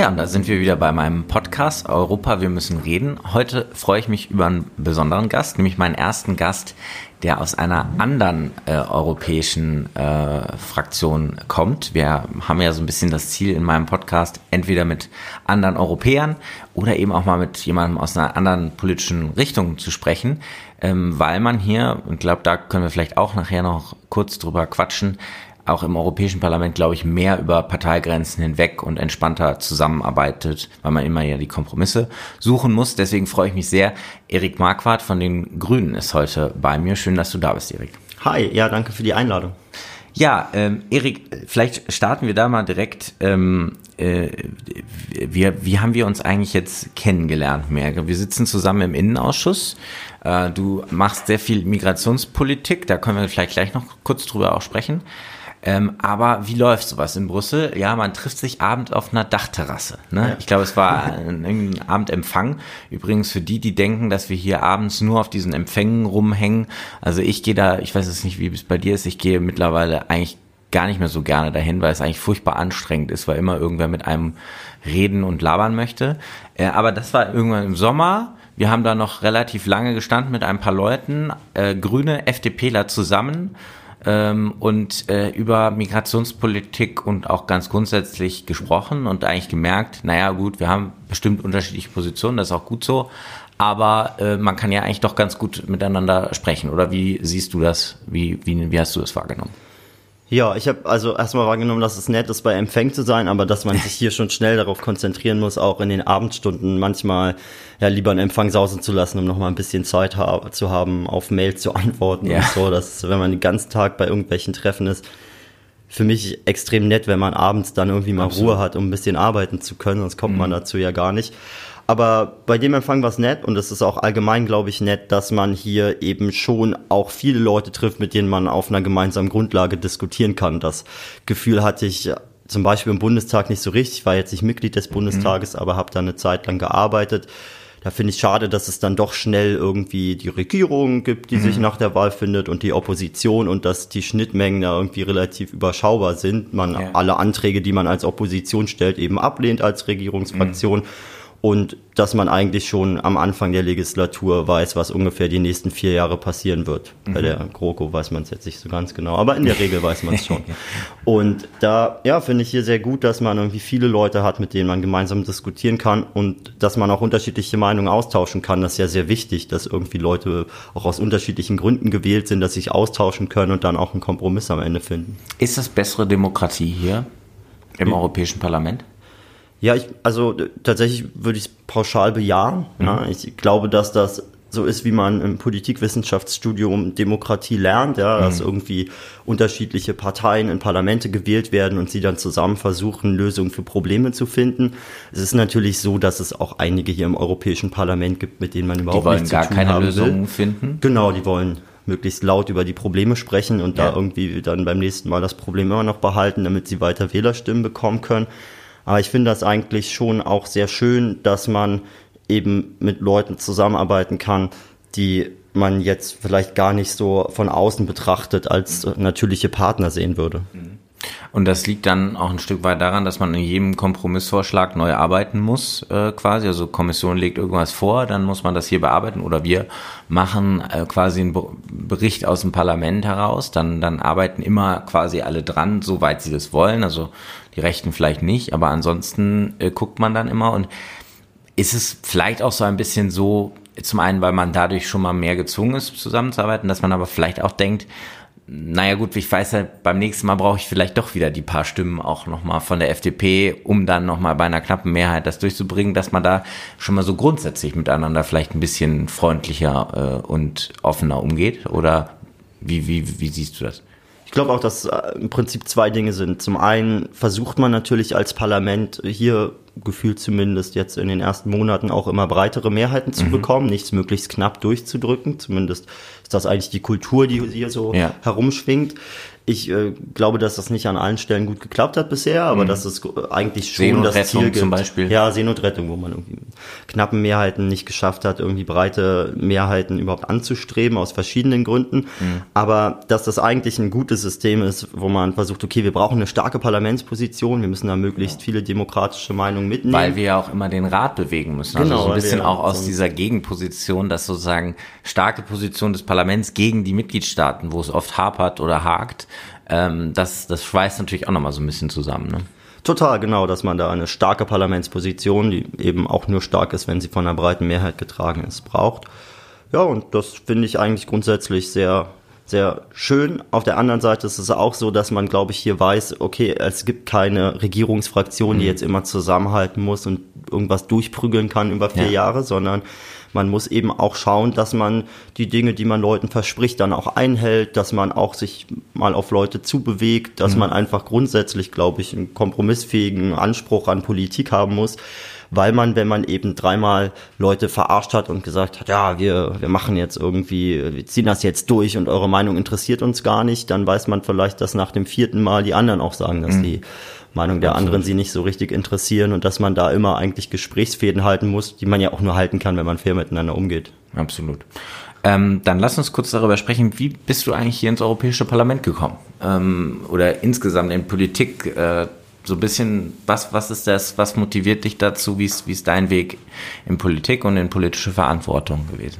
Ja, und da sind wir wieder bei meinem Podcast Europa, wir müssen reden. Heute freue ich mich über einen besonderen Gast, nämlich meinen ersten Gast, der aus einer anderen äh, europäischen äh, Fraktion kommt. Wir haben ja so ein bisschen das Ziel in meinem Podcast, entweder mit anderen Europäern oder eben auch mal mit jemandem aus einer anderen politischen Richtung zu sprechen, ähm, weil man hier, und glaube, da können wir vielleicht auch nachher noch kurz drüber quatschen, auch im Europäischen Parlament, glaube ich, mehr über Parteigrenzen hinweg und entspannter zusammenarbeitet, weil man immer ja die Kompromisse suchen muss. Deswegen freue ich mich sehr. Erik Marquardt von den Grünen ist heute bei mir. Schön, dass du da bist, Erik. Hi, ja, danke für die Einladung. Ja, ähm, Erik, vielleicht starten wir da mal direkt. Ähm, äh, wir, wie haben wir uns eigentlich jetzt kennengelernt, Merke? Wir sitzen zusammen im Innenausschuss. Äh, du machst sehr viel Migrationspolitik, da können wir vielleicht gleich noch kurz drüber auch sprechen. Ähm, aber wie läuft sowas in Brüssel? Ja, man trifft sich abends auf einer Dachterrasse. Ne? Ja. Ich glaube, es war ein, ein Abendempfang. Übrigens für die, die denken, dass wir hier abends nur auf diesen Empfängen rumhängen. Also ich gehe da, ich weiß jetzt nicht, wie es bei dir ist, ich gehe mittlerweile eigentlich gar nicht mehr so gerne dahin, weil es eigentlich furchtbar anstrengend ist, weil immer irgendwer mit einem reden und labern möchte. Äh, aber das war irgendwann im Sommer. Wir haben da noch relativ lange gestanden mit ein paar Leuten, äh, Grüne, FDPler zusammen ähm, und äh, über Migrationspolitik und auch ganz grundsätzlich gesprochen und eigentlich gemerkt, naja gut, wir haben bestimmt unterschiedliche Positionen, das ist auch gut so, aber äh, man kann ja eigentlich doch ganz gut miteinander sprechen. Oder wie siehst du das? Wie, wie, wie hast du das wahrgenommen? Ja, ich habe also erstmal wahrgenommen, dass es nett ist, bei Empfang zu sein, aber dass man sich hier schon schnell darauf konzentrieren muss, auch in den Abendstunden manchmal ja lieber einen Empfang sausen zu lassen, um nochmal ein bisschen Zeit ha zu haben, auf Mail zu antworten ja. und so. Dass, wenn man den ganzen Tag bei irgendwelchen Treffen ist, für mich extrem nett, wenn man abends dann irgendwie mal Absolut. Ruhe hat, um ein bisschen arbeiten zu können, sonst kommt mhm. man dazu ja gar nicht. Aber bei dem Empfang war es nett und es ist auch allgemein, glaube ich, nett, dass man hier eben schon auch viele Leute trifft, mit denen man auf einer gemeinsamen Grundlage diskutieren kann. Das Gefühl hatte ich zum Beispiel im Bundestag nicht so richtig. Ich war jetzt nicht Mitglied des Bundestages, mhm. aber habe da eine Zeit lang gearbeitet. Da finde ich schade, dass es dann doch schnell irgendwie die Regierung gibt, die mhm. sich nach der Wahl findet und die Opposition und dass die Schnittmengen da irgendwie relativ überschaubar sind. Man ja. alle Anträge, die man als Opposition stellt, eben ablehnt als Regierungsfraktion. Mhm und dass man eigentlich schon am Anfang der Legislatur weiß, was ungefähr die nächsten vier Jahre passieren wird. Mhm. Bei der GroKo weiß man es jetzt nicht so ganz genau, aber in der Regel weiß man es schon. Und da, ja, finde ich hier sehr gut, dass man irgendwie viele Leute hat, mit denen man gemeinsam diskutieren kann und dass man auch unterschiedliche Meinungen austauschen kann. Das ist ja sehr wichtig, dass irgendwie Leute auch aus unterschiedlichen Gründen gewählt sind, dass sich austauschen können und dann auch einen Kompromiss am Ende finden. Ist das bessere Demokratie hier im mhm. Europäischen Parlament? Ja, ich, also tatsächlich würde ich es pauschal bejahen. Mhm. Ja. Ich glaube, dass das so ist, wie man im Politikwissenschaftsstudium Demokratie lernt, ja, mhm. dass irgendwie unterschiedliche Parteien in Parlamente gewählt werden und sie dann zusammen versuchen, Lösungen für Probleme zu finden. Es ist natürlich so, dass es auch einige hier im Europäischen Parlament gibt, mit denen man überhaupt nichts zu tun haben will. Die wollen gar keine Lösungen finden? Genau, die wollen möglichst laut über die Probleme sprechen und ja. da irgendwie dann beim nächsten Mal das Problem immer noch behalten, damit sie weiter Wählerstimmen bekommen können. Aber ich finde das eigentlich schon auch sehr schön, dass man eben mit Leuten zusammenarbeiten kann, die man jetzt vielleicht gar nicht so von außen betrachtet als natürliche Partner sehen würde. Mhm. Und das liegt dann auch ein Stück weit daran, dass man in jedem Kompromissvorschlag neu arbeiten muss, äh, quasi. Also Kommission legt irgendwas vor, dann muss man das hier bearbeiten oder wir machen äh, quasi einen Bericht aus dem Parlament heraus. Dann, dann arbeiten immer quasi alle dran, soweit sie das wollen. Also die Rechten vielleicht nicht, aber ansonsten äh, guckt man dann immer und ist es vielleicht auch so ein bisschen so, zum einen, weil man dadurch schon mal mehr gezwungen ist, zusammenzuarbeiten, dass man aber vielleicht auch denkt, naja gut, ich weiß ja, beim nächsten Mal brauche ich vielleicht doch wieder die paar Stimmen auch nochmal von der FDP, um dann nochmal bei einer knappen Mehrheit das durchzubringen, dass man da schon mal so grundsätzlich miteinander vielleicht ein bisschen freundlicher äh, und offener umgeht? Oder wie, wie, wie siehst du das? Ich glaube auch, dass äh, im Prinzip zwei Dinge sind. Zum einen versucht man natürlich als Parlament hier gefühlt zumindest jetzt in den ersten Monaten auch immer breitere Mehrheiten zu mhm. bekommen, nichts möglichst knapp durchzudrücken. Zumindest ist das eigentlich die Kultur, die hier so ja. herumschwingt. Ich äh, glaube, dass das nicht an allen Stellen gut geklappt hat bisher, aber mhm. dass es eigentlich schon das Ziel gibt. zum Beispiel. Ja, Seenotrettung, wo man irgendwie knappen Mehrheiten nicht geschafft hat, irgendwie breite Mehrheiten überhaupt anzustreben, aus verschiedenen Gründen. Mhm. Aber dass das eigentlich ein gutes System ist, wo man versucht, okay, wir brauchen eine starke Parlamentsposition, wir müssen da möglichst viele demokratische Meinungen mitnehmen. Weil wir ja auch immer den Rat bewegen müssen. Also genau, so ein bisschen auch aus dieser Gegenposition, dass sozusagen starke Position des Parlaments gegen die Mitgliedstaaten, wo es oft hapert oder hakt, ähm, das, das schweißt natürlich auch nochmal so ein bisschen zusammen. Ne? Total, genau, dass man da eine starke Parlamentsposition, die eben auch nur stark ist, wenn sie von einer breiten Mehrheit getragen ist, braucht. Ja, und das finde ich eigentlich grundsätzlich sehr, sehr schön. Auf der anderen Seite ist es auch so, dass man, glaube ich, hier weiß, okay, es gibt keine Regierungsfraktion, die mhm. jetzt immer zusammenhalten muss und irgendwas durchprügeln kann über vier ja. Jahre, sondern man muss eben auch schauen, dass man die Dinge, die man Leuten verspricht, dann auch einhält, dass man auch sich mal auf Leute zubewegt, dass mhm. man einfach grundsätzlich, glaube ich, einen kompromissfähigen Anspruch an Politik haben muss weil man, wenn man eben dreimal Leute verarscht hat und gesagt hat, ja, wir, wir machen jetzt irgendwie, wir ziehen das jetzt durch und eure Meinung interessiert uns gar nicht, dann weiß man vielleicht, dass nach dem vierten Mal die anderen auch sagen, dass mhm. die Meinung der Absolut. anderen sie nicht so richtig interessieren und dass man da immer eigentlich Gesprächsfäden halten muss, die man ja auch nur halten kann, wenn man fair miteinander umgeht. Absolut. Ähm, dann lass uns kurz darüber sprechen, wie bist du eigentlich hier ins Europäische Parlament gekommen? Ähm, oder insgesamt in Politik, äh, so ein bisschen, was, was ist das, was motiviert dich dazu, wie ist, wie ist dein Weg in Politik und in politische Verantwortung gewesen?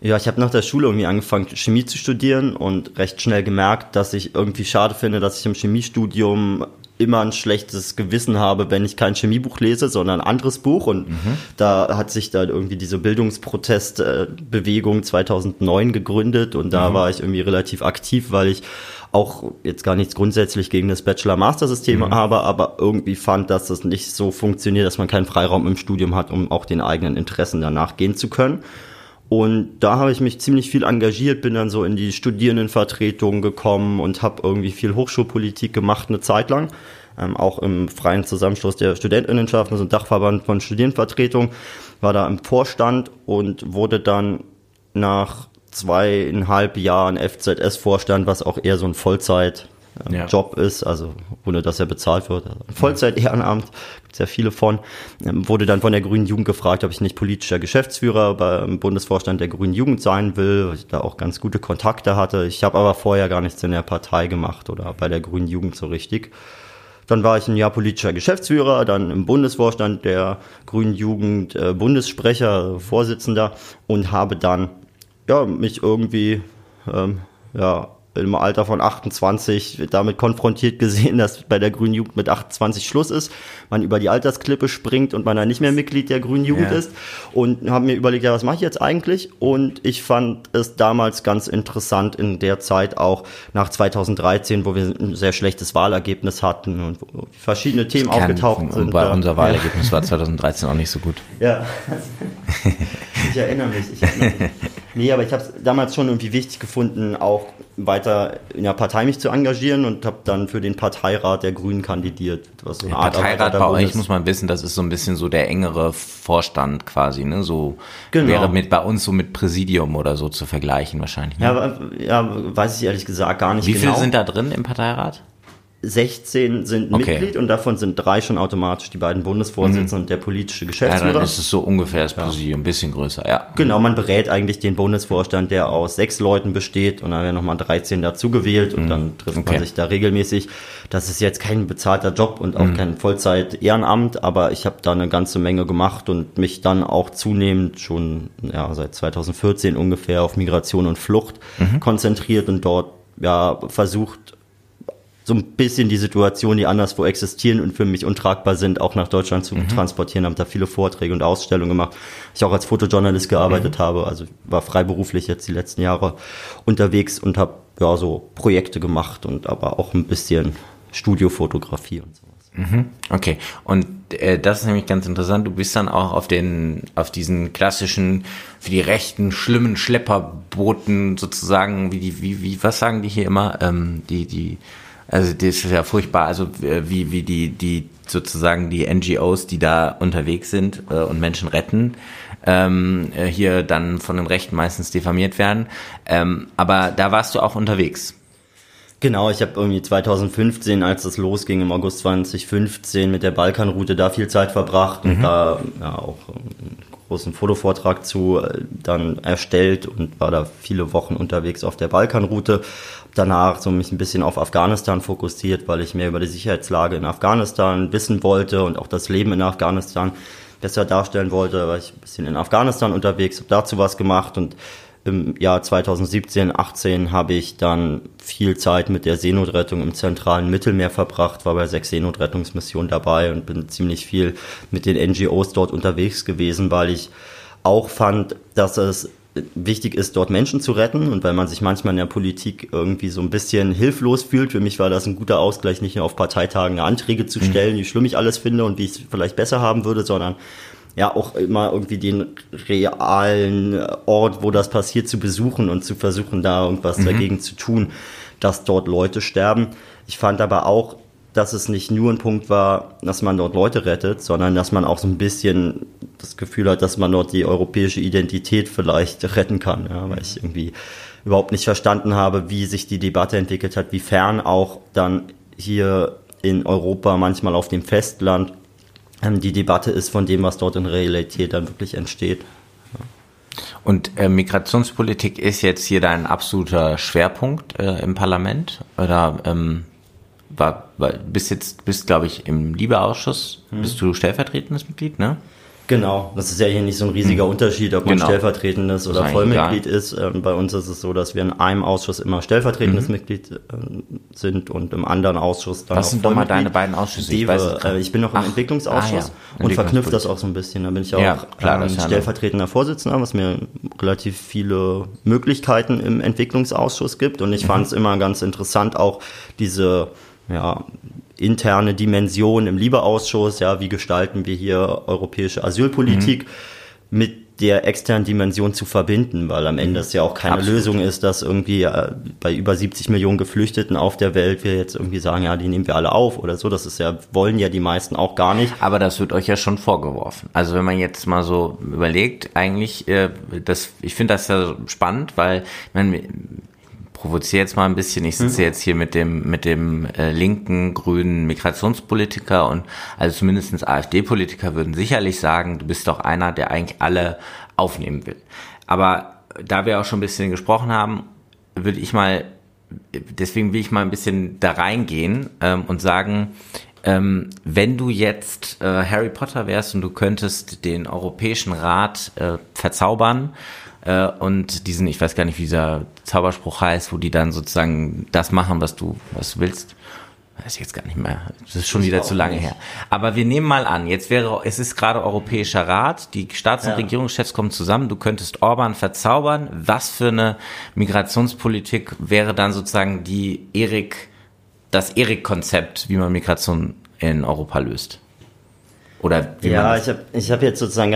Ja, ich habe nach der Schule irgendwie angefangen, Chemie zu studieren und recht schnell gemerkt, dass ich irgendwie schade finde, dass ich im Chemiestudium immer ein schlechtes Gewissen habe, wenn ich kein Chemiebuch lese, sondern ein anderes Buch. Und mhm. da hat sich dann irgendwie diese Bildungsprotestbewegung 2009 gegründet und da mhm. war ich irgendwie relativ aktiv, weil ich auch jetzt gar nichts grundsätzlich gegen das Bachelor-Master-System mhm. habe, aber irgendwie fand, dass das nicht so funktioniert, dass man keinen Freiraum im Studium hat, um auch den eigenen Interessen danach gehen zu können. Und da habe ich mich ziemlich viel engagiert, bin dann so in die Studierendenvertretung gekommen und habe irgendwie viel Hochschulpolitik gemacht eine Zeit lang. Ähm, auch im freien Zusammenschluss der Studentinnenschaft, also Dachverband von Studierendenvertretung, war da im Vorstand und wurde dann nach zweieinhalb Jahren FZS-Vorstand, was auch eher so ein Vollzeit ja. Job ist, also ohne dass er bezahlt wird. Also Vollzeit-Ehrenamt, gibt es ja viele von. Ähm, wurde dann von der Grünen Jugend gefragt, ob ich nicht politischer Geschäftsführer beim Bundesvorstand der Grünen Jugend sein will, weil ich da auch ganz gute Kontakte hatte. Ich habe aber vorher gar nichts in der Partei gemacht oder bei der Grünen Jugend so richtig. Dann war ich ein Jahr politischer Geschäftsführer, dann im Bundesvorstand der Grünen Jugend äh, Bundessprecher, Vorsitzender und habe dann ja, mich irgendwie ähm, ja, im Alter von 28 damit konfrontiert gesehen, dass bei der Grünen Jugend mit 28 Schluss ist, man über die Altersklippe springt und man dann nicht mehr Mitglied der Grünen Jugend ja. ist und habe mir überlegt, ja, was mache ich jetzt eigentlich? Und ich fand es damals ganz interessant in der Zeit auch nach 2013, wo wir ein sehr schlechtes Wahlergebnis hatten und verschiedene Themen aufgetaucht sind. Bei unser Wahlergebnis ja. war 2013 auch nicht so gut. Ja, ich erinnere mich. Ich erinnere mich. Nee, aber ich habe es damals schon irgendwie wichtig gefunden, auch weiter in der Partei mich zu engagieren und habe dann für den Parteirat der Grünen kandidiert. Was so eine Art Parteirat bei euch muss man wissen, das ist so ein bisschen so der engere Vorstand quasi, ne? So genau. wäre mit bei uns so mit Präsidium oder so zu vergleichen wahrscheinlich. Ne? Ja, ja, weiß ich ehrlich gesagt gar nicht Wie genau. Wie viele sind da drin im Parteirat? 16 sind okay. Mitglied und davon sind drei schon automatisch die beiden Bundesvorsitzenden mhm. und der politische Geschäftsführer. Ja, dann ist es so ungefähr das Präsidium, ein bisschen größer, ja. Genau, man berät eigentlich den Bundesvorstand, der aus sechs Leuten besteht und dann werden nochmal 13 dazu gewählt und mhm. dann trifft okay. man sich da regelmäßig. Das ist jetzt kein bezahlter Job und auch mhm. kein Vollzeit-Ehrenamt, aber ich habe da eine ganze Menge gemacht und mich dann auch zunehmend schon ja, seit 2014 ungefähr auf Migration und Flucht mhm. konzentriert und dort ja versucht so ein bisschen die Situation, die anderswo existieren und für mich untragbar sind, auch nach Deutschland zu mhm. transportieren. Habe da viele Vorträge und Ausstellungen gemacht. Ich auch als Fotojournalist gearbeitet mhm. habe, also war freiberuflich jetzt die letzten Jahre unterwegs und habe ja so Projekte gemacht und aber auch ein bisschen Studiofotografie und sowas. Mhm. Okay, und äh, das ist nämlich ganz interessant. Du bist dann auch auf den, auf diesen klassischen, für die rechten, schlimmen Schlepperbooten sozusagen, wie die, wie, wie, was sagen die hier immer, ähm, die, die, also das ist ja furchtbar, also äh, wie, wie die, die sozusagen die NGOs, die da unterwegs sind äh, und Menschen retten, ähm, äh, hier dann von den Rechten meistens diffamiert werden. Ähm, aber da warst du auch unterwegs. Genau, ich habe irgendwie 2015, als das losging, im August 2015 mit der Balkanroute da viel Zeit verbracht mhm. und da ja, auch einen großen Fotovortrag zu äh, dann erstellt und war da viele Wochen unterwegs auf der Balkanroute. Danach so mich ein bisschen auf Afghanistan fokussiert, weil ich mehr über die Sicherheitslage in Afghanistan wissen wollte und auch das Leben in Afghanistan besser darstellen wollte. War ich ein bisschen in Afghanistan unterwegs, habe dazu was gemacht und im Jahr 2017, 18 habe ich dann viel Zeit mit der Seenotrettung im zentralen Mittelmeer verbracht, war bei sechs Seenotrettungsmissionen dabei und bin ziemlich viel mit den NGOs dort unterwegs gewesen, weil ich auch fand, dass es wichtig ist, dort Menschen zu retten und weil man sich manchmal in der Politik irgendwie so ein bisschen hilflos fühlt. Für mich war das ein guter Ausgleich, nicht nur auf Parteitagen Anträge zu mhm. stellen, wie schlimm ich alles finde und wie ich es vielleicht besser haben würde, sondern ja auch immer irgendwie den realen Ort, wo das passiert, zu besuchen und zu versuchen, da irgendwas mhm. dagegen zu tun, dass dort Leute sterben. Ich fand aber auch, dass es nicht nur ein Punkt war, dass man dort Leute rettet, sondern dass man auch so ein bisschen das Gefühl hat, dass man dort die europäische Identität vielleicht retten kann, ja, weil ich irgendwie überhaupt nicht verstanden habe, wie sich die Debatte entwickelt hat, wie fern auch dann hier in Europa, manchmal auf dem Festland, ähm, die Debatte ist von dem, was dort in Realität dann wirklich entsteht. Und äh, Migrationspolitik ist jetzt hier dein absoluter Schwerpunkt äh, im Parlament? Oder ähm, war, war, bist jetzt, bist glaube ich im Liebeausschuss, hm. bist du stellvertretendes Mitglied, ne? Genau, das ist ja hier nicht so ein riesiger hm. Unterschied, ob man genau. stellvertretendes oder Vollmitglied egal. ist. Ähm, bei uns ist es so, dass wir in einem Ausschuss immer stellvertretendes mhm. Mitglied äh, sind und im anderen Ausschuss dann Was sind nochmal deine beiden Ausschüsse? Ich, weiß äh, ich bin noch im Ach, Entwicklungsausschuss ah, ja. und verknüpft das auch so ein bisschen. Da bin ich auch ja, klar, ähm, stellvertretender Vorsitzender, was mir relativ viele Möglichkeiten im Entwicklungsausschuss gibt. Und ich mhm. fand es immer ganz interessant, auch diese ja, interne Dimension im Liebeausschuss, ja, wie gestalten wir hier europäische Asylpolitik mhm. mit der externen Dimension zu verbinden, weil am Ende es ja auch keine Absolut. Lösung ist, dass irgendwie äh, bei über 70 Millionen Geflüchteten auf der Welt wir jetzt irgendwie sagen, ja, die nehmen wir alle auf oder so. Das ist ja, wollen ja die meisten auch gar nicht. Aber das wird euch ja schon vorgeworfen. Also wenn man jetzt mal so überlegt, eigentlich, äh, das, ich finde das ja spannend, weil, meine, provoziere jetzt mal ein bisschen. Ich sitze mhm. jetzt hier mit dem mit dem äh, linken grünen Migrationspolitiker und also zumindestens AfD-Politiker würden sicherlich sagen, du bist doch einer, der eigentlich alle aufnehmen will. Aber da wir auch schon ein bisschen gesprochen haben, würde ich mal, deswegen will ich mal ein bisschen da reingehen ähm, und sagen, ähm, wenn du jetzt äh, Harry Potter wärst und du könntest den Europäischen Rat äh, verzaubern äh, und diesen, ich weiß gar nicht, wie dieser Zauberspruch heißt, wo die dann sozusagen das machen, was du, was du willst. Weiß ich jetzt gar nicht mehr. Das ist schon ich wieder zu lange nicht. her. Aber wir nehmen mal an, jetzt wäre, es ist gerade Europäischer Rat, die Staats- und ja. Regierungschefs kommen zusammen, du könntest Orban verzaubern. Was für eine Migrationspolitik wäre dann sozusagen die Erik, das Erik-Konzept, wie man Migration in Europa löst? Oder wie ja, ich habe ich hab jetzt sozusagen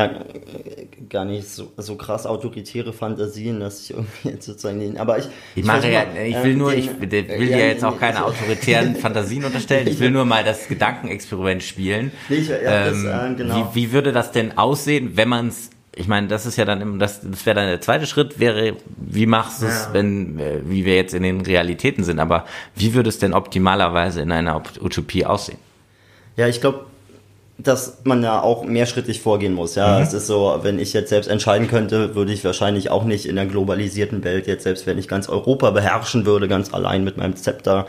gar, nicht so, so krass autoritäre Fantasien, dass ich irgendwie jetzt sozusagen den, aber ich ich, mache ja, ich will nur, ich will ja, ja jetzt auch keine autoritären Fantasien unterstellen. Ich will nur mal das Gedankenexperiment spielen. Ich, ja, ähm, das, äh, genau. wie, wie würde das denn aussehen, wenn man es ich meine, das ist ja dann das, das wäre dann der zweite Schritt, wäre, wie machst du es, ja. wenn, äh, wie wir jetzt in den Realitäten sind, aber wie würde es denn optimalerweise in einer Utopie aussehen? Ja, ich glaube, dass man ja auch mehrschrittig vorgehen muss. Ja, mhm. es ist so, wenn ich jetzt selbst entscheiden könnte, würde ich wahrscheinlich auch nicht in der globalisierten Welt jetzt, selbst wenn ich ganz Europa beherrschen würde, ganz allein mit meinem Zepter,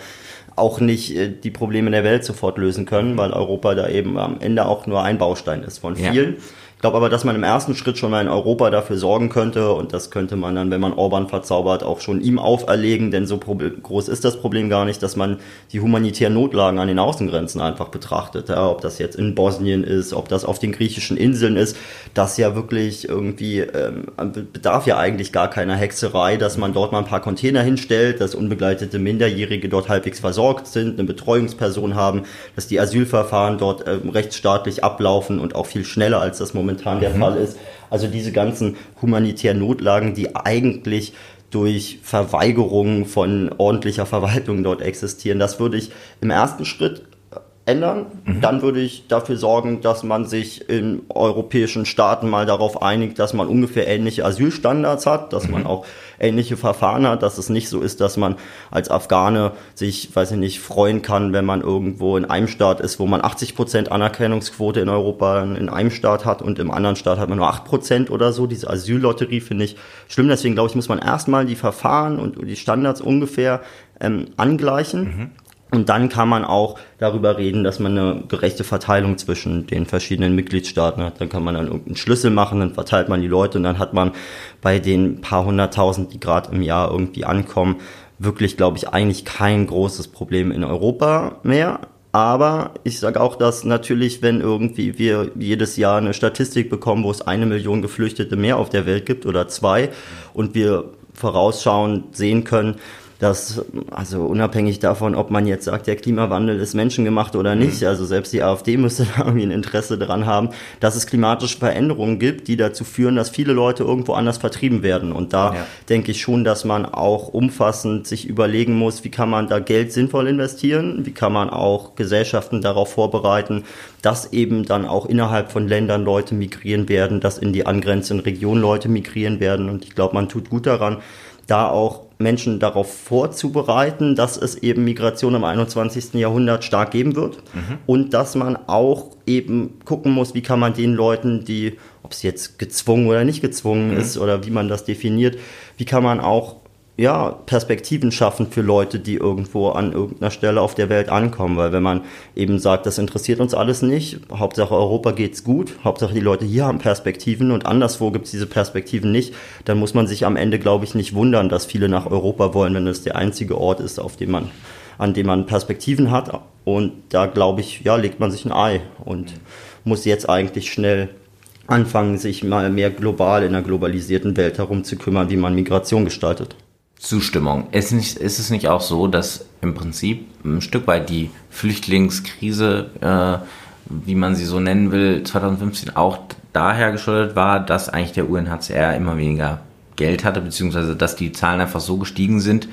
auch nicht äh, die Probleme der Welt sofort lösen können, weil Europa da eben am Ende auch nur ein Baustein ist von vielen. Ja glaube aber, dass man im ersten Schritt schon mal in Europa dafür sorgen könnte und das könnte man dann, wenn man Orban verzaubert, auch schon ihm auferlegen, denn so groß ist das Problem gar nicht, dass man die humanitären Notlagen an den Außengrenzen einfach betrachtet. Ja, ob das jetzt in Bosnien ist, ob das auf den griechischen Inseln ist, das ja wirklich irgendwie ähm, bedarf ja eigentlich gar keiner Hexerei, dass man dort mal ein paar Container hinstellt, dass unbegleitete Minderjährige dort halbwegs versorgt sind, eine Betreuungsperson haben, dass die Asylverfahren dort ähm, rechtsstaatlich ablaufen und auch viel schneller als das momentan momentan der mhm. Fall ist. Also diese ganzen humanitären Notlagen, die eigentlich durch Verweigerung von ordentlicher Verwaltung dort existieren. Das würde ich im ersten Schritt ändern. Mhm. Dann würde ich dafür sorgen, dass man sich in europäischen Staaten mal darauf einigt, dass man ungefähr ähnliche Asylstandards hat, dass mhm. man auch ähnliche Verfahren hat, dass es nicht so ist, dass man als Afghane sich, weiß ich nicht, freuen kann, wenn man irgendwo in einem Staat ist, wo man 80 Prozent Anerkennungsquote in Europa in einem Staat hat und im anderen Staat hat man nur 8 Prozent oder so. Diese Asyllotterie finde ich schlimm. Deswegen glaube ich, muss man erstmal die Verfahren und die Standards ungefähr ähm, angleichen. Mhm. Und dann kann man auch darüber reden, dass man eine gerechte Verteilung zwischen den verschiedenen Mitgliedstaaten hat. Dann kann man dann irgendeinen Schlüssel machen, dann verteilt man die Leute und dann hat man bei den paar hunderttausend, die gerade im Jahr irgendwie ankommen, wirklich, glaube ich, eigentlich kein großes Problem in Europa mehr. Aber ich sage auch, dass natürlich, wenn irgendwie wir jedes Jahr eine Statistik bekommen, wo es eine Million Geflüchtete mehr auf der Welt gibt oder zwei und wir vorausschauend sehen können, dass, also unabhängig davon, ob man jetzt sagt, der Klimawandel ist menschengemacht oder nicht, mhm. also selbst die AfD müsste da irgendwie ein Interesse daran haben, dass es klimatische Veränderungen gibt, die dazu führen, dass viele Leute irgendwo anders vertrieben werden. Und da ja. denke ich schon, dass man auch umfassend sich überlegen muss, wie kann man da Geld sinnvoll investieren, wie kann man auch Gesellschaften darauf vorbereiten, dass eben dann auch innerhalb von Ländern Leute migrieren werden, dass in die angrenzenden Regionen Leute migrieren werden. Und ich glaube, man tut gut daran, da auch Menschen darauf vorzubereiten, dass es eben Migration im 21. Jahrhundert stark geben wird mhm. und dass man auch eben gucken muss, wie kann man den Leuten, die, ob es jetzt gezwungen oder nicht gezwungen mhm. ist oder wie man das definiert, wie kann man auch ja, Perspektiven schaffen für Leute, die irgendwo an irgendeiner Stelle auf der Welt ankommen. Weil wenn man eben sagt, das interessiert uns alles nicht, Hauptsache Europa geht's gut, Hauptsache die Leute hier haben Perspektiven und anderswo gibt's diese Perspektiven nicht, dann muss man sich am Ende, glaube ich, nicht wundern, dass viele nach Europa wollen, wenn es der einzige Ort ist, auf dem man, an dem man Perspektiven hat. Und da, glaube ich, ja, legt man sich ein Ei und muss jetzt eigentlich schnell anfangen, sich mal mehr global in einer globalisierten Welt herum zu kümmern, wie man Migration gestaltet. Zustimmung. Ist, nicht, ist es nicht auch so, dass im Prinzip ein Stück weit die Flüchtlingskrise, äh, wie man sie so nennen will, 2015 auch daher geschuldet war, dass eigentlich der UNHCR immer weniger Geld hatte, beziehungsweise dass die Zahlen einfach so gestiegen sind,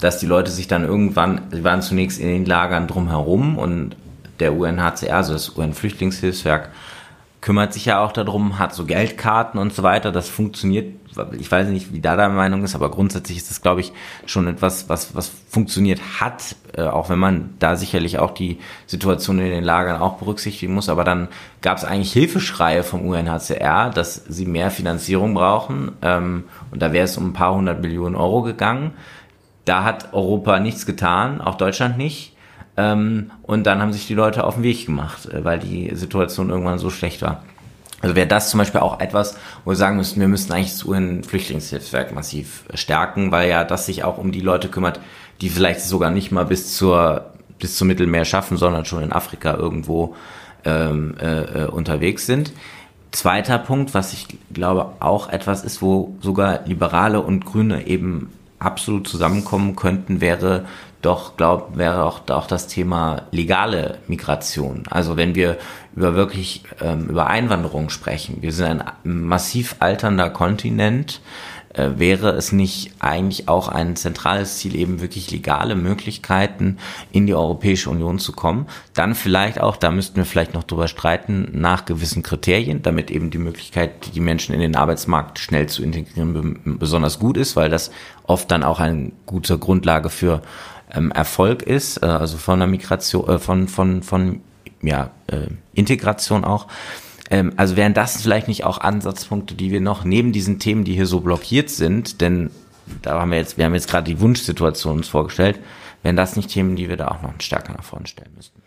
dass die Leute sich dann irgendwann, sie waren zunächst in den Lagern drumherum und der UNHCR, also das UN-Flüchtlingshilfswerk, kümmert sich ja auch darum, hat so Geldkarten und so weiter. Das funktioniert, ich weiß nicht, wie da deine Meinung ist, aber grundsätzlich ist das, glaube ich, schon etwas, was, was funktioniert hat, äh, auch wenn man da sicherlich auch die Situation in den Lagern auch berücksichtigen muss. Aber dann gab es eigentlich Hilfeschreie vom UNHCR, dass sie mehr Finanzierung brauchen. Ähm, und da wäre es um ein paar hundert Millionen Euro gegangen. Da hat Europa nichts getan, auch Deutschland nicht. Ähm, und dann haben sich die Leute auf den Weg gemacht, äh, weil die Situation irgendwann so schlecht war. Also wäre das zum Beispiel auch etwas, wo wir sagen müssten, wir müssten eigentlich das UN-Flüchtlingshilfswerk massiv stärken, weil ja das sich auch um die Leute kümmert, die vielleicht sogar nicht mal bis zur bis zum Mittelmeer schaffen, sondern schon in Afrika irgendwo ähm, äh, äh unterwegs sind. Zweiter Punkt, was ich glaube auch etwas ist, wo sogar Liberale und Grüne eben absolut zusammenkommen könnten, wäre doch, glaube wäre auch, auch das Thema legale Migration. Also wenn wir über wirklich ähm, über Einwanderung sprechen, wir sind ein massiv alternder Kontinent, äh, wäre es nicht eigentlich auch ein zentrales Ziel, eben wirklich legale Möglichkeiten in die Europäische Union zu kommen? Dann vielleicht auch, da müssten wir vielleicht noch drüber streiten, nach gewissen Kriterien, damit eben die Möglichkeit, die Menschen in den Arbeitsmarkt schnell zu integrieren, besonders gut ist, weil das oft dann auch eine gute Grundlage für ähm, Erfolg ist, äh, also von der Migration, äh, von, von, von ja, äh, Integration auch. Ähm, also wären das vielleicht nicht auch Ansatzpunkte, die wir noch neben diesen Themen, die hier so blockiert sind, denn da haben wir jetzt, wir haben jetzt gerade die Wunschsituation uns vorgestellt, wären das nicht Themen, die wir da auch noch stärker nach vorne stellen müssten?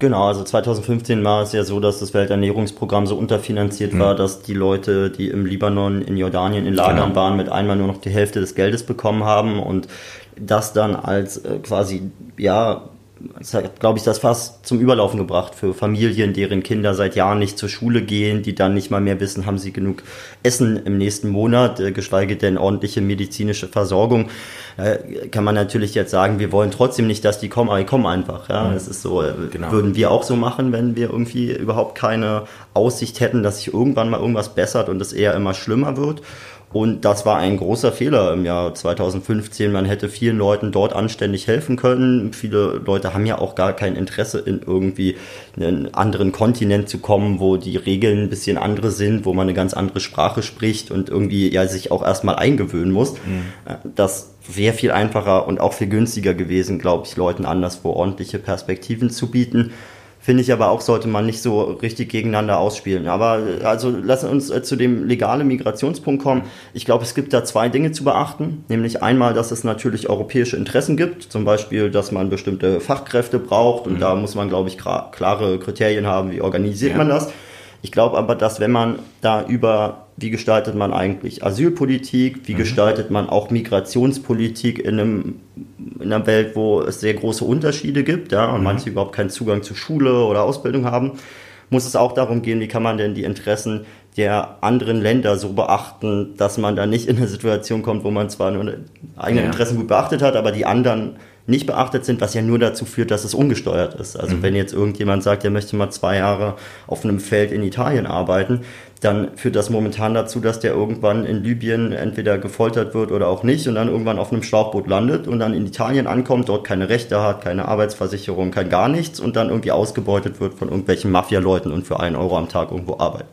Genau, also 2015 war es ja so, dass das Welternährungsprogramm so unterfinanziert mhm. war, dass die Leute, die im Libanon, in Jordanien in Lagern genau. waren, mit einmal nur noch die Hälfte des Geldes bekommen haben und das dann als äh, quasi, ja, es hat, glaube ich, das fast zum Überlaufen gebracht für Familien, deren Kinder seit Jahren nicht zur Schule gehen, die dann nicht mal mehr wissen, haben sie genug Essen im nächsten Monat, äh, geschweige denn ordentliche medizinische Versorgung. Da kann man natürlich jetzt sagen, wir wollen trotzdem nicht, dass die kommen, aber die kommen einfach. Ja, mhm. das ist so, äh, genau. würden wir auch so machen, wenn wir irgendwie überhaupt keine Aussicht hätten, dass sich irgendwann mal irgendwas bessert und es eher immer schlimmer wird. Und das war ein großer Fehler im Jahr 2015. Man hätte vielen Leuten dort anständig helfen können. Viele Leute haben ja auch gar kein Interesse in irgendwie einen anderen Kontinent zu kommen, wo die Regeln ein bisschen andere sind, wo man eine ganz andere Sprache spricht und irgendwie ja sich auch erstmal eingewöhnen muss. Mhm. Das wäre viel einfacher und auch viel günstiger gewesen, glaube ich, Leuten anderswo ordentliche Perspektiven zu bieten. Finde ich aber auch, sollte man nicht so richtig gegeneinander ausspielen. Aber also lassen uns äh, zu dem legalen Migrationspunkt kommen. Ich glaube, es gibt da zwei Dinge zu beachten. Nämlich einmal, dass es natürlich europäische Interessen gibt. Zum Beispiel, dass man bestimmte Fachkräfte braucht. Und mhm. da muss man, glaube ich, klare Kriterien haben, wie organisiert ja. man das. Ich glaube aber, dass wenn man da über, wie gestaltet man eigentlich Asylpolitik, wie mhm. gestaltet man auch Migrationspolitik in, einem, in einer Welt, wo es sehr große Unterschiede gibt, ja, und mhm. manche überhaupt keinen Zugang zu Schule oder Ausbildung haben, muss es auch darum gehen, wie kann man denn die Interessen der anderen Länder so beachten, dass man da nicht in eine Situation kommt, wo man zwar nur eigene ja. Interessen gut beachtet hat, aber die anderen nicht beachtet sind, was ja nur dazu führt, dass es ungesteuert ist. Also mhm. wenn jetzt irgendjemand sagt, er möchte mal zwei Jahre auf einem Feld in Italien arbeiten, dann führt das momentan dazu, dass der irgendwann in Libyen entweder gefoltert wird oder auch nicht und dann irgendwann auf einem Schlauchboot landet und dann in Italien ankommt, dort keine Rechte hat, keine Arbeitsversicherung, kein gar nichts und dann irgendwie ausgebeutet wird von irgendwelchen Mafia-Leuten und für einen Euro am Tag irgendwo arbeitet.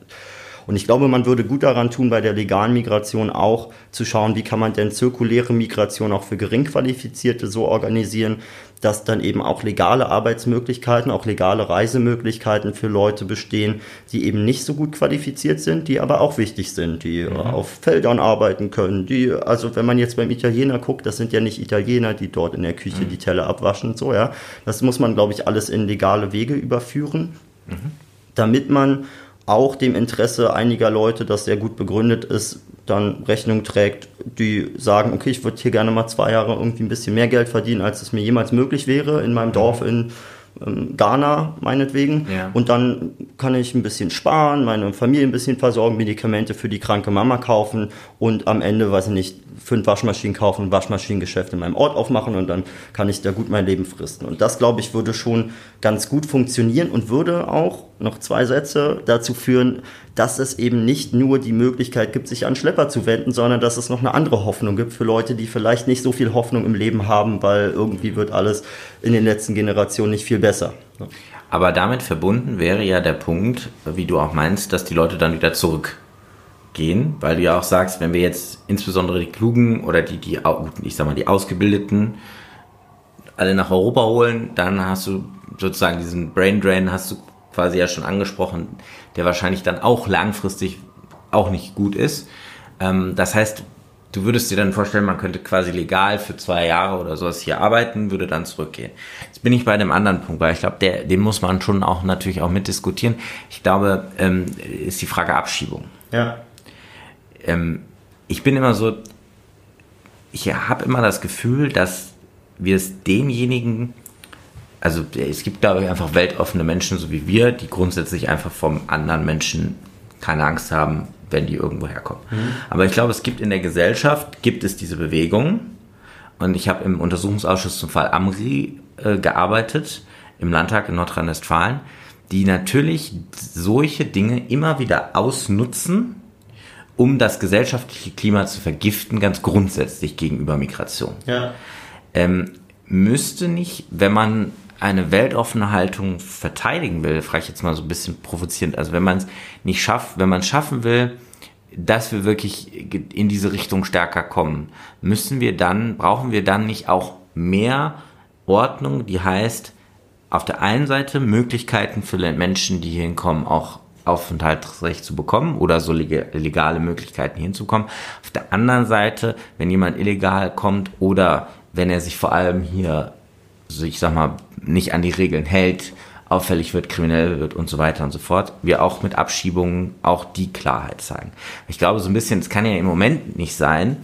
Und ich glaube, man würde gut daran tun, bei der legalen Migration auch zu schauen, wie kann man denn zirkuläre Migration auch für Geringqualifizierte so organisieren, dass dann eben auch legale Arbeitsmöglichkeiten, auch legale Reisemöglichkeiten für Leute bestehen, die eben nicht so gut qualifiziert sind, die aber auch wichtig sind, die mhm. auf Feldern arbeiten können, die, also wenn man jetzt beim Italiener guckt, das sind ja nicht Italiener, die dort in der Küche mhm. die Teller abwaschen, so, ja. Das muss man, glaube ich, alles in legale Wege überführen, mhm. damit man auch dem Interesse einiger Leute, das sehr gut begründet ist, dann Rechnung trägt, die sagen, okay, ich würde hier gerne mal zwei Jahre irgendwie ein bisschen mehr Geld verdienen, als es mir jemals möglich wäre in meinem Dorf in ähm, Ghana meinetwegen. Ja. Und dann kann ich ein bisschen sparen, meine Familie ein bisschen versorgen, Medikamente für die kranke Mama kaufen und am Ende, weiß ich nicht, fünf Waschmaschinen kaufen, ein Waschmaschinengeschäft in meinem Ort aufmachen und dann kann ich da gut mein Leben fristen. Und das, glaube ich, würde schon ganz gut funktionieren und würde auch, noch zwei Sätze, dazu führen, dass es eben nicht nur die Möglichkeit gibt, sich an Schlepper zu wenden, sondern dass es noch eine andere Hoffnung gibt für Leute, die vielleicht nicht so viel Hoffnung im Leben haben, weil irgendwie wird alles in den letzten Generationen nicht viel besser. Aber damit verbunden wäre ja der Punkt, wie du auch meinst, dass die Leute dann wieder zurück gehen, weil du ja auch sagst, wenn wir jetzt insbesondere die Klugen oder die, die, ich sag mal, die Ausgebildeten alle nach Europa holen, dann hast du sozusagen diesen Brain Drain, hast du quasi ja schon angesprochen, der wahrscheinlich dann auch langfristig auch nicht gut ist. Ähm, das heißt, du würdest dir dann vorstellen, man könnte quasi legal für zwei Jahre oder sowas hier arbeiten, würde dann zurückgehen. Jetzt bin ich bei dem anderen Punkt, weil ich glaube, der, den muss man schon auch natürlich auch mitdiskutieren. Ich glaube, ähm, ist die Frage Abschiebung. Ja ähm, ich bin immer so, ich habe immer das Gefühl, dass wir es denjenigen, also es gibt, glaube ich, einfach weltoffene Menschen, so wie wir, die grundsätzlich einfach vom anderen Menschen keine Angst haben, wenn die irgendwo herkommen. Mhm. Aber ich glaube, es gibt in der Gesellschaft, gibt es diese Bewegung. Und ich habe im Untersuchungsausschuss zum Fall Amri äh, gearbeitet, im Landtag in Nordrhein-Westfalen, die natürlich solche Dinge immer wieder ausnutzen, um das gesellschaftliche Klima zu vergiften, ganz grundsätzlich gegenüber Migration. Ja. Ähm, müsste nicht, wenn man eine weltoffene Haltung verteidigen will, frage ich jetzt mal so ein bisschen provozierend, also wenn man es nicht schafft, wenn man es schaffen will, dass wir wirklich in diese Richtung stärker kommen, müssen wir dann, brauchen wir dann nicht auch mehr Ordnung, die heißt, auf der einen Seite Möglichkeiten für Menschen, die hier hinkommen, auch Aufenthaltsrecht zu bekommen oder so legale Möglichkeiten hinzukommen. Auf der anderen Seite, wenn jemand illegal kommt oder wenn er sich vor allem hier, ich sag mal, nicht an die Regeln hält, auffällig wird, kriminell wird und so weiter und so fort, wir auch mit Abschiebungen auch die Klarheit zeigen. Ich glaube, so ein bisschen, es kann ja im Moment nicht sein,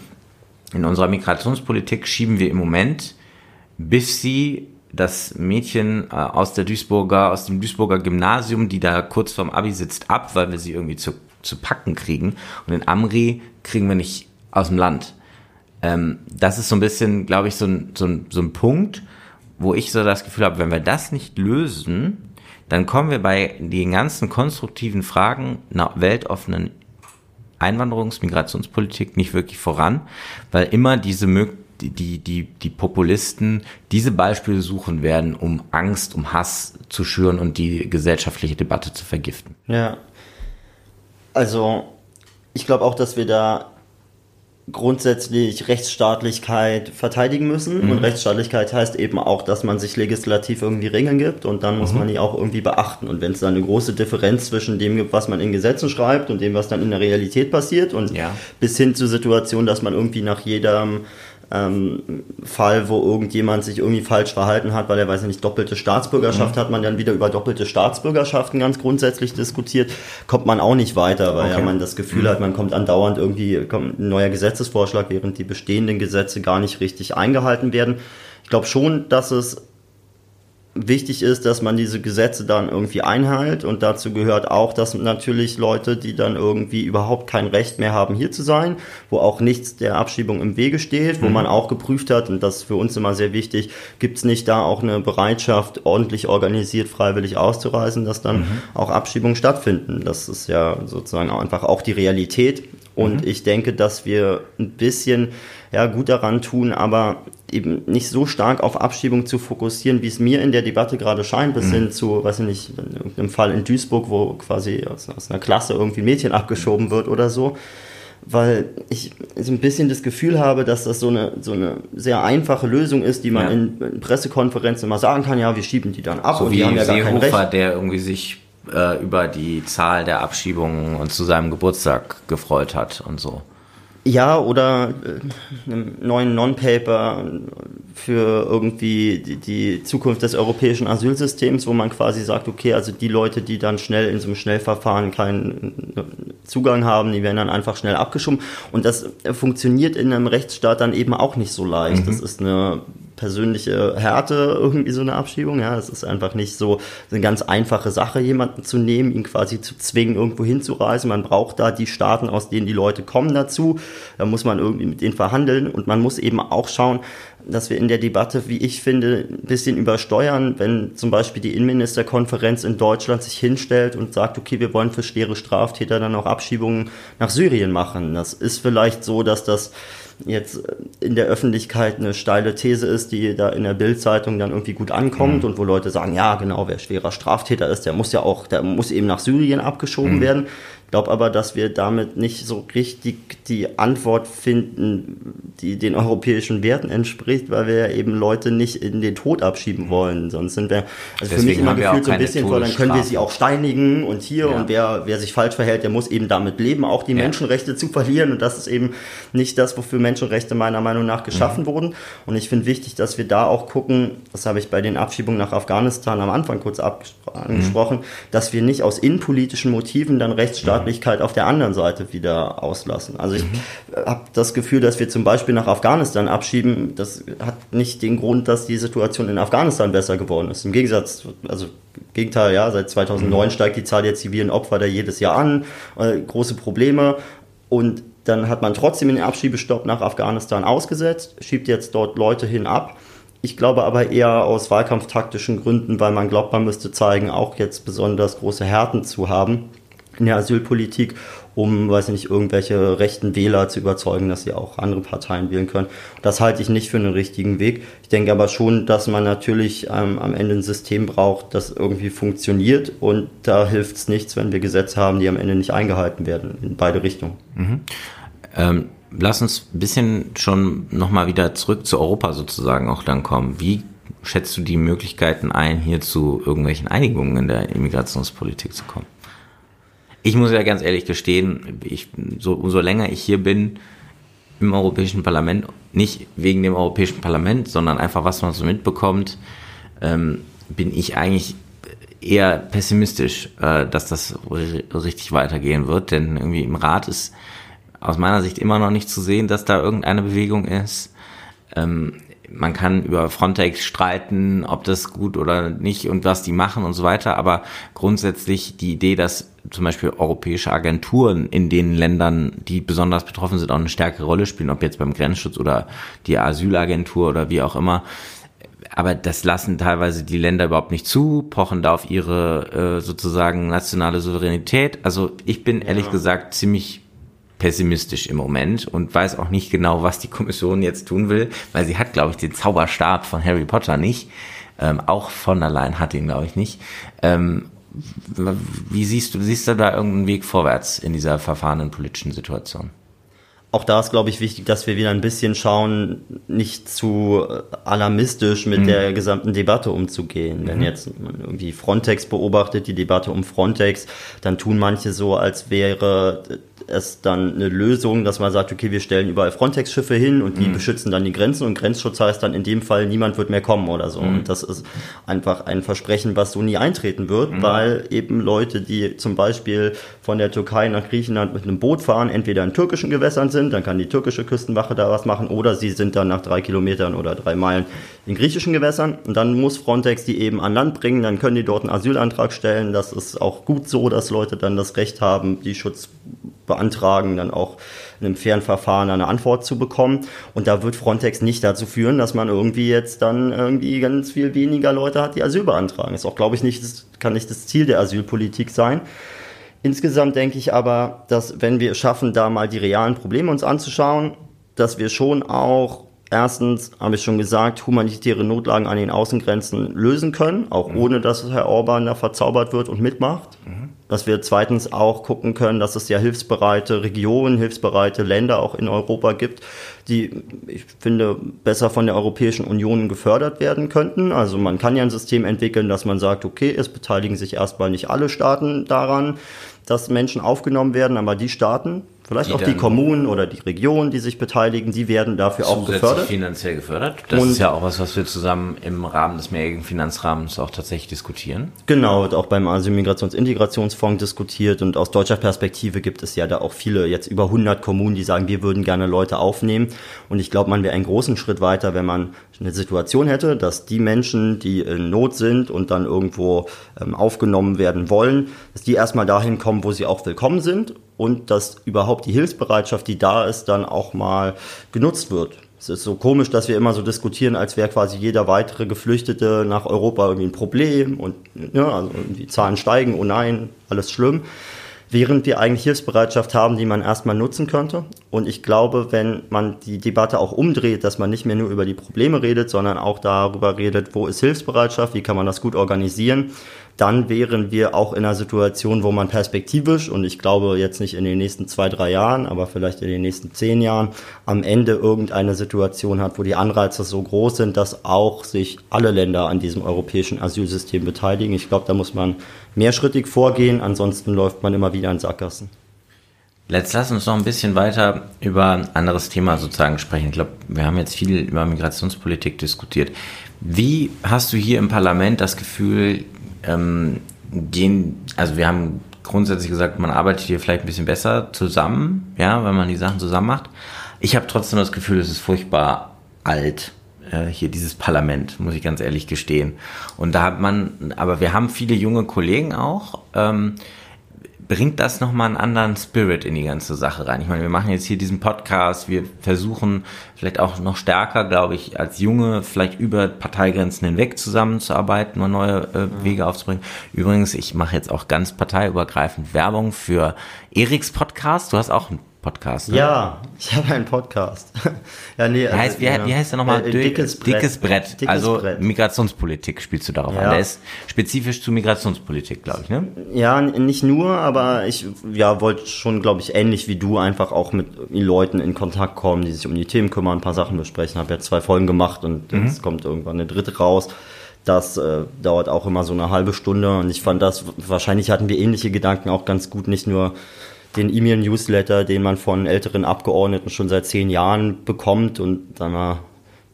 in unserer Migrationspolitik schieben wir im Moment, bis sie das Mädchen äh, aus der Duisburger, aus dem Duisburger Gymnasium, die da kurz vorm Abi sitzt, ab, weil wir sie irgendwie zu, zu packen kriegen. Und den Amri kriegen wir nicht aus dem Land. Ähm, das ist so ein bisschen, glaube ich, so ein, so, ein, so ein Punkt, wo ich so das Gefühl habe, wenn wir das nicht lösen, dann kommen wir bei den ganzen konstruktiven Fragen einer weltoffenen Einwanderungs-, Migrationspolitik nicht wirklich voran, weil immer diese die, die, die Populisten diese Beispiele suchen werden, um Angst, um Hass zu schüren und die gesellschaftliche Debatte zu vergiften. Ja. Also, ich glaube auch, dass wir da grundsätzlich Rechtsstaatlichkeit verteidigen müssen. Mhm. Und Rechtsstaatlichkeit heißt eben auch, dass man sich legislativ irgendwie Regeln gibt und dann muss mhm. man die auch irgendwie beachten. Und wenn es da eine große Differenz zwischen dem gibt, was man in Gesetzen schreibt und dem, was dann in der Realität passiert und ja. bis hin zur Situation, dass man irgendwie nach jedem ähm, Fall, wo irgendjemand sich irgendwie falsch verhalten hat, weil er, weiß ich nicht, doppelte Staatsbürgerschaft mhm. hat, man dann wieder über doppelte Staatsbürgerschaften ganz grundsätzlich diskutiert, kommt man auch nicht weiter, weil okay. ja man das Gefühl mhm. hat, man kommt andauernd irgendwie, kommt ein neuer Gesetzesvorschlag, während die bestehenden Gesetze gar nicht richtig eingehalten werden. Ich glaube schon, dass es wichtig ist, dass man diese Gesetze dann irgendwie einhält und dazu gehört auch, dass natürlich Leute, die dann irgendwie überhaupt kein Recht mehr haben, hier zu sein, wo auch nichts der Abschiebung im Wege steht, wo mhm. man auch geprüft hat, und das ist für uns immer sehr wichtig, gibt es nicht da auch eine Bereitschaft, ordentlich organisiert, freiwillig auszureisen, dass dann mhm. auch Abschiebungen stattfinden. Das ist ja sozusagen einfach auch die Realität. Und mhm. ich denke, dass wir ein bisschen ja, gut daran tun, aber eben nicht so stark auf Abschiebung zu fokussieren, wie es mir in der Debatte gerade scheint, bis mhm. hin zu, weiß ich nicht, in irgendeinem Fall in Duisburg, wo quasi aus, aus einer Klasse irgendwie ein Mädchen abgeschoben wird oder so. Weil ich so ein bisschen das Gefühl habe, dass das so eine, so eine sehr einfache Lösung ist, die man ja. in, in, Pressekonferenzen immer sagen kann, ja, wir schieben die dann ab so und die haben ja gar kein Recht. der irgendwie sich äh, über die Zahl der Abschiebungen und zu seinem Geburtstag gefreut hat und so. Ja, oder äh, einem neuen Non-Paper für irgendwie die, die, Zukunft des europäischen Asylsystems, wo man quasi sagt, okay, also die Leute, die dann schnell in so einem Schnellverfahren keinen Zugang haben, die werden dann einfach schnell abgeschoben. Und das funktioniert in einem Rechtsstaat dann eben auch nicht so leicht. Mhm. Das ist eine persönliche Härte irgendwie so eine Abschiebung. Ja, es ist einfach nicht so eine ganz einfache Sache, jemanden zu nehmen, ihn quasi zu zwingen, irgendwo hinzureisen. Man braucht da die Staaten, aus denen die Leute kommen dazu. Da muss man irgendwie mit denen verhandeln und man muss eben auch schauen, dass wir in der Debatte, wie ich finde, ein bisschen übersteuern, wenn zum Beispiel die Innenministerkonferenz in Deutschland sich hinstellt und sagt, okay, wir wollen für schwere Straftäter dann auch Abschiebungen nach Syrien machen. Das ist vielleicht so, dass das jetzt in der Öffentlichkeit eine steile These ist, die da in der Bildzeitung dann irgendwie gut ankommt mhm. und wo Leute sagen, ja, genau, wer schwerer Straftäter ist, der muss ja auch, der muss eben nach Syrien abgeschoben mhm. werden glaube aber, dass wir damit nicht so richtig die Antwort finden, die den europäischen Werten entspricht, weil wir ja eben Leute nicht in den Tod abschieben wollen. Sonst sind wir, also Deswegen für mich immer gefühlt so ein bisschen vor, dann können wir sie auch steinigen und hier ja. und wer, wer sich falsch verhält, der muss eben damit leben, auch die ja. Menschenrechte zu verlieren. Und das ist eben nicht das, wofür Menschenrechte meiner Meinung nach geschaffen mhm. wurden. Und ich finde wichtig, dass wir da auch gucken, das habe ich bei den Abschiebungen nach Afghanistan am Anfang kurz mhm. angesprochen, mhm. dass wir nicht aus innenpolitischen Motiven dann Rechtsstaat Staatlichkeit auf der anderen Seite wieder auslassen. Also ich mhm. habe das Gefühl, dass wir zum Beispiel nach Afghanistan abschieben. Das hat nicht den Grund, dass die Situation in Afghanistan besser geworden ist. Im Gegensatz, also Gegenteil, ja, seit 2009 mhm. steigt die Zahl der zivilen Opfer da jedes Jahr an, äh, große Probleme und dann hat man trotzdem den Abschiebestopp nach Afghanistan ausgesetzt, schiebt jetzt dort Leute hin ab. Ich glaube aber eher aus wahlkampftaktischen Gründen, weil man glaubt, man müsste zeigen, auch jetzt besonders große Härten zu haben in der Asylpolitik, um, weiß ich nicht, irgendwelche rechten Wähler zu überzeugen, dass sie auch andere Parteien wählen können. Das halte ich nicht für einen richtigen Weg. Ich denke aber schon, dass man natürlich ähm, am Ende ein System braucht, das irgendwie funktioniert und da hilft es nichts, wenn wir Gesetze haben, die am Ende nicht eingehalten werden, in beide Richtungen. Mhm. Ähm, lass uns ein bisschen schon nochmal wieder zurück zu Europa sozusagen auch dann kommen. Wie schätzt du die Möglichkeiten ein, hier zu irgendwelchen Einigungen in der Immigrationspolitik zu kommen? Ich muss ja ganz ehrlich gestehen, ich, so, umso länger ich hier bin im Europäischen Parlament, nicht wegen dem Europäischen Parlament, sondern einfach, was man so mitbekommt, ähm, bin ich eigentlich eher pessimistisch, äh, dass das richtig weitergehen wird, denn irgendwie im Rat ist aus meiner Sicht immer noch nicht zu sehen, dass da irgendeine Bewegung ist. Ähm, man kann über Frontex streiten, ob das gut oder nicht und was die machen und so weiter, aber grundsätzlich die Idee, dass zum Beispiel europäische Agenturen in den Ländern, die besonders betroffen sind, auch eine stärkere Rolle spielen, ob jetzt beim Grenzschutz oder die Asylagentur oder wie auch immer. Aber das lassen teilweise die Länder überhaupt nicht zu, pochen da auf ihre äh, sozusagen nationale Souveränität. Also ich bin ehrlich ja. gesagt ziemlich pessimistisch im Moment und weiß auch nicht genau, was die Kommission jetzt tun will, weil sie hat, glaube ich, den Zauberstab von Harry Potter nicht. Ähm, auch von der Leyen hat ihn, glaube ich, nicht. Ähm, wie siehst du, siehst du da irgendeinen Weg vorwärts in dieser verfahrenen politischen Situation? Auch da ist, glaube ich, wichtig, dass wir wieder ein bisschen schauen, nicht zu alarmistisch mit mhm. der gesamten Debatte umzugehen. Mhm. Wenn jetzt man irgendwie Frontex beobachtet, die Debatte um Frontex, dann tun manche so, als wäre es dann eine Lösung, dass man sagt, okay, wir stellen überall Frontex-Schiffe hin und die mhm. beschützen dann die Grenzen und Grenzschutz heißt dann in dem Fall, niemand wird mehr kommen oder so. Mhm. Und das ist einfach ein Versprechen, was so nie eintreten wird, mhm. weil eben Leute, die zum Beispiel von der Türkei nach Griechenland mit einem Boot fahren, entweder in türkischen Gewässern sind, dann kann die türkische Küstenwache da was machen, oder sie sind dann nach drei Kilometern oder drei Meilen in griechischen Gewässern und dann muss Frontex die eben an Land bringen, dann können die dort einen Asylantrag stellen. Das ist auch gut so, dass Leute dann das Recht haben, die Schutz beantragen, dann auch in einem fairen Verfahren eine Antwort zu bekommen. Und da wird Frontex nicht dazu führen, dass man irgendwie jetzt dann irgendwie ganz viel weniger Leute hat, die Asyl beantragen. Das ist auch, glaube ich, nicht, kann nicht das Ziel der Asylpolitik sein. Insgesamt denke ich aber, dass wenn wir schaffen, da mal die realen Probleme uns anzuschauen, dass wir schon auch erstens, habe ich schon gesagt, humanitäre Notlagen an den Außengrenzen lösen können, auch mhm. ohne dass Herr Orban da verzaubert wird und mitmacht. Mhm. Dass wir zweitens auch gucken können, dass es ja hilfsbereite Regionen, hilfsbereite Länder auch in Europa gibt, die, ich finde, besser von der Europäischen Union gefördert werden könnten. Also man kann ja ein System entwickeln, dass man sagt, okay, es beteiligen sich erstmal nicht alle Staaten daran, dass Menschen aufgenommen werden, aber die Staaten, Vielleicht die auch die Kommunen oder die Regionen, die sich beteiligen, die werden dafür auch gefördert. finanziell gefördert. Das und ist ja auch was, was wir zusammen im Rahmen des mehrjährigen Finanzrahmens auch tatsächlich diskutieren. Genau, und auch beim Asyl-Migrations-Integrationsfonds diskutiert. Und aus deutscher Perspektive gibt es ja da auch viele, jetzt über 100 Kommunen, die sagen, wir würden gerne Leute aufnehmen. Und ich glaube, man wäre einen großen Schritt weiter, wenn man eine Situation hätte, dass die Menschen, die in Not sind und dann irgendwo ähm, aufgenommen werden wollen, dass die erstmal dahin kommen, wo sie auch willkommen sind und dass überhaupt die Hilfsbereitschaft, die da ist, dann auch mal genutzt wird. Es ist so komisch, dass wir immer so diskutieren, als wäre quasi jeder weitere Geflüchtete nach Europa irgendwie ein Problem und ja, also die Zahlen steigen, oh nein, alles schlimm. Während wir eigentlich Hilfsbereitschaft haben, die man erstmal nutzen könnte. Und ich glaube, wenn man die Debatte auch umdreht, dass man nicht mehr nur über die Probleme redet, sondern auch darüber redet, wo ist Hilfsbereitschaft, wie kann man das gut organisieren, dann wären wir auch in einer Situation, wo man perspektivisch, und ich glaube jetzt nicht in den nächsten zwei, drei Jahren, aber vielleicht in den nächsten zehn Jahren, am Ende irgendeine Situation hat, wo die Anreize so groß sind, dass auch sich alle Länder an diesem europäischen Asylsystem beteiligen. Ich glaube, da muss man mehrschrittig vorgehen, ansonsten läuft man immer wieder in Sackgassen. Let's lass uns noch ein bisschen weiter über ein anderes Thema sozusagen sprechen. Ich glaube, wir haben jetzt viel über Migrationspolitik diskutiert. Wie hast du hier im Parlament das Gefühl, ähm, gehen, also wir haben grundsätzlich gesagt, man arbeitet hier vielleicht ein bisschen besser zusammen, ja, wenn man die Sachen zusammen macht. Ich habe trotzdem das Gefühl, es ist furchtbar alt, äh, hier dieses Parlament, muss ich ganz ehrlich gestehen. Und da hat man, aber wir haben viele junge Kollegen auch, ähm, bringt das nochmal einen anderen Spirit in die ganze Sache rein. Ich meine, wir machen jetzt hier diesen Podcast, wir versuchen vielleicht auch noch stärker, glaube ich, als Junge vielleicht über Parteigrenzen hinweg zusammenzuarbeiten und neue äh, Wege aufzubringen. Übrigens, ich mache jetzt auch ganz parteiübergreifend Werbung für Eriks Podcast. Du hast auch einen Podcast. Ne? Ja, ich habe einen Podcast. ja, nee, also, heißt, wie, ja. wie heißt der nochmal? Äh, dickes, Brett. dickes Brett. Dickes also Brett. Migrationspolitik spielst du darauf ja. an. Der ist spezifisch zu Migrationspolitik, glaube ich, ne? Ja, nicht nur, aber ich ja, wollte schon, glaube ich, ähnlich wie du einfach auch mit Leuten in Kontakt kommen, die sich um die Themen kümmern, ein paar Sachen besprechen. Habe ja zwei Folgen gemacht und mhm. es kommt irgendwann eine dritte raus. Das äh, dauert auch immer so eine halbe Stunde und ich fand das, wahrscheinlich hatten wir ähnliche Gedanken auch ganz gut, nicht nur den E-Mail-Newsletter, den man von älteren Abgeordneten schon seit zehn Jahren bekommt und dann mal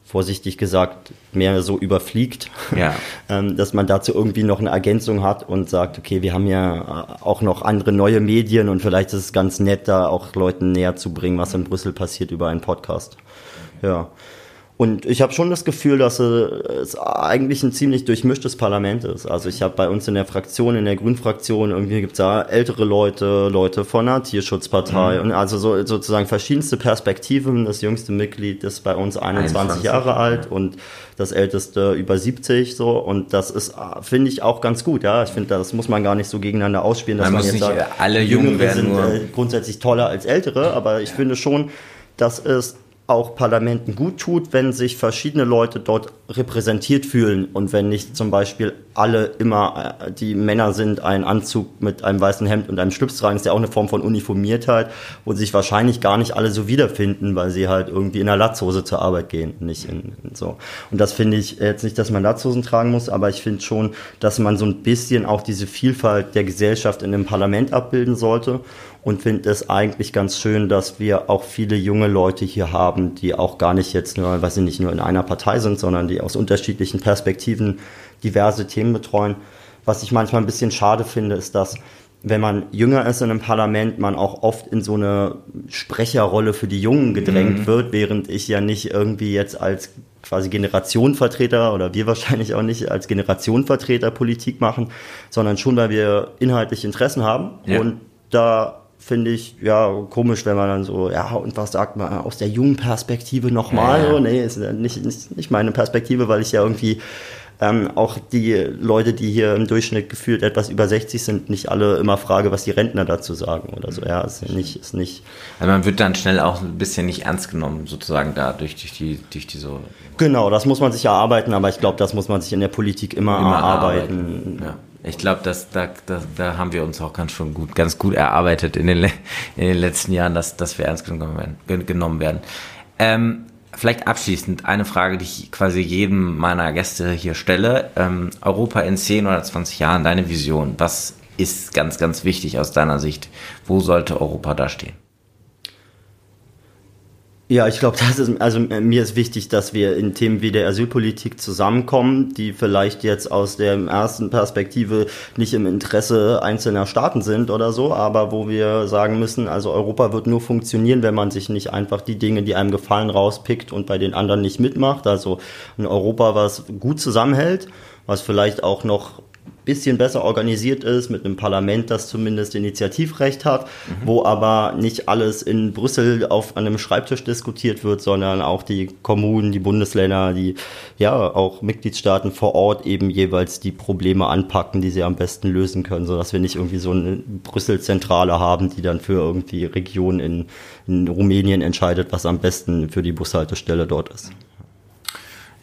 vorsichtig gesagt mehr so überfliegt, ja. Ähm, dass man dazu irgendwie noch eine Ergänzung hat und sagt, okay, wir haben ja auch noch andere neue Medien und vielleicht ist es ganz nett, da auch Leuten näher zu bringen, was in Brüssel passiert über einen Podcast. Ja. Und ich habe schon das Gefühl, dass es eigentlich ein ziemlich durchmischtes Parlament ist. Also ich habe bei uns in der Fraktion, in der Grünfraktion, irgendwie gibt es da ältere Leute, Leute von der Tierschutzpartei mhm. und also so, sozusagen verschiedenste Perspektiven. Das jüngste Mitglied ist bei uns 21, 21 Jahre alt und das älteste über 70 so und das ist finde ich auch ganz gut ja ich finde das muss man gar nicht so gegeneinander ausspielen dass man, man jetzt sagt alle Jungen werden sind äh, grundsätzlich toller als ältere aber ich ja. finde schon dass es auch Parlamenten gut tut, wenn sich verschiedene Leute dort repräsentiert fühlen und wenn nicht zum Beispiel alle immer äh, die Männer sind, einen Anzug mit einem weißen Hemd und einem Schlips tragen, ist ja auch eine Form von Uniformiertheit, wo sich wahrscheinlich gar nicht alle so wiederfinden, weil sie halt irgendwie in einer Latzhose zur Arbeit gehen, nicht in, in so. Und das finde ich jetzt nicht, dass man Latzhosen tragen muss, aber ich finde schon, dass man so ein bisschen auch diese Vielfalt der Gesellschaft in dem Parlament abbilden sollte und finde es eigentlich ganz schön, dass wir auch viele junge Leute hier haben, die auch gar nicht jetzt nur, weil sie nicht nur in einer Partei sind, sondern die aus unterschiedlichen Perspektiven diverse Themen betreuen. Was ich manchmal ein bisschen schade finde, ist, dass wenn man jünger ist in einem Parlament, man auch oft in so eine Sprecherrolle für die Jungen gedrängt mhm. wird, während ich ja nicht irgendwie jetzt als quasi Generationenvertreter oder wir wahrscheinlich auch nicht als Generationenvertreter Politik machen, sondern schon, weil wir inhaltlich Interessen haben ja. und da finde ich ja komisch, wenn man dann so, ja, und was sagt man aus der jungen Perspektive nochmal? Ja, ja. nee, ist nicht, nicht, nicht meine Perspektive, weil ich ja irgendwie ähm, auch die Leute, die hier im Durchschnitt gefühlt etwas über 60 sind, nicht alle immer frage, was die Rentner dazu sagen oder so. Ja, ist nicht, ist nicht. Also man wird dann schnell auch ein bisschen nicht ernst genommen, sozusagen da durch, durch die, durch die so. Genau, das muss man sich erarbeiten, aber ich glaube, das muss man sich in der Politik immer, immer erarbeiten. arbeiten. Ja. Ich glaube, dass da, da, da haben wir uns auch ganz schon gut, ganz gut erarbeitet in den, in den letzten Jahren, dass, dass wir ernst genommen werden. Genommen werden. Ähm, vielleicht abschließend eine Frage, die ich quasi jedem meiner Gäste hier stelle. Ähm, Europa in 10 oder 20 Jahren, deine Vision. Was ist ganz, ganz wichtig aus deiner Sicht? Wo sollte Europa da stehen? Ja, ich glaube, das ist, also äh, mir ist wichtig, dass wir in Themen wie der Asylpolitik zusammenkommen, die vielleicht jetzt aus der ersten Perspektive nicht im Interesse einzelner Staaten sind oder so, aber wo wir sagen müssen, also Europa wird nur funktionieren, wenn man sich nicht einfach die Dinge, die einem gefallen, rauspickt und bei den anderen nicht mitmacht. Also ein Europa, was gut zusammenhält, was vielleicht auch noch bisschen besser organisiert ist, mit einem Parlament, das zumindest Initiativrecht hat, mhm. wo aber nicht alles in Brüssel auf einem Schreibtisch diskutiert wird, sondern auch die Kommunen, die Bundesländer, die ja auch Mitgliedstaaten vor Ort eben jeweils die Probleme anpacken, die sie am besten lösen können, sodass wir nicht irgendwie so eine Brüssel-Zentrale haben, die dann für irgendwie Regionen in, in Rumänien entscheidet, was am besten für die Bushaltestelle dort ist.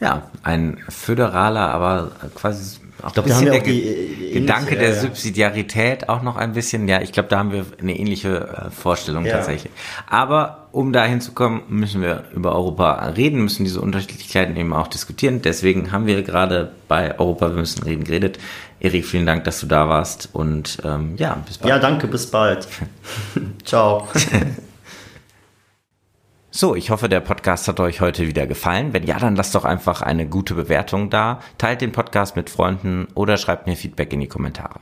Ja, ein föderaler, aber quasi auch ich haben wir auch die, die Gedanke der Subsidiarität auch noch ein bisschen. Ja, ich glaube, da haben wir eine ähnliche äh, Vorstellung tatsächlich. Aber um dahin zu kommen, müssen wir über Europa reden, müssen diese Unterschiedlichkeiten eben auch diskutieren. Deswegen haben wir gerade bei Europa, wir müssen reden, geredet. Erik, vielen Dank, dass du da warst und ähm, ja, bis bald. Ja, danke, bis bald. Ciao. So, ich hoffe, der Podcast hat euch heute wieder gefallen. Wenn ja, dann lasst doch einfach eine gute Bewertung da, teilt den Podcast mit Freunden oder schreibt mir Feedback in die Kommentare.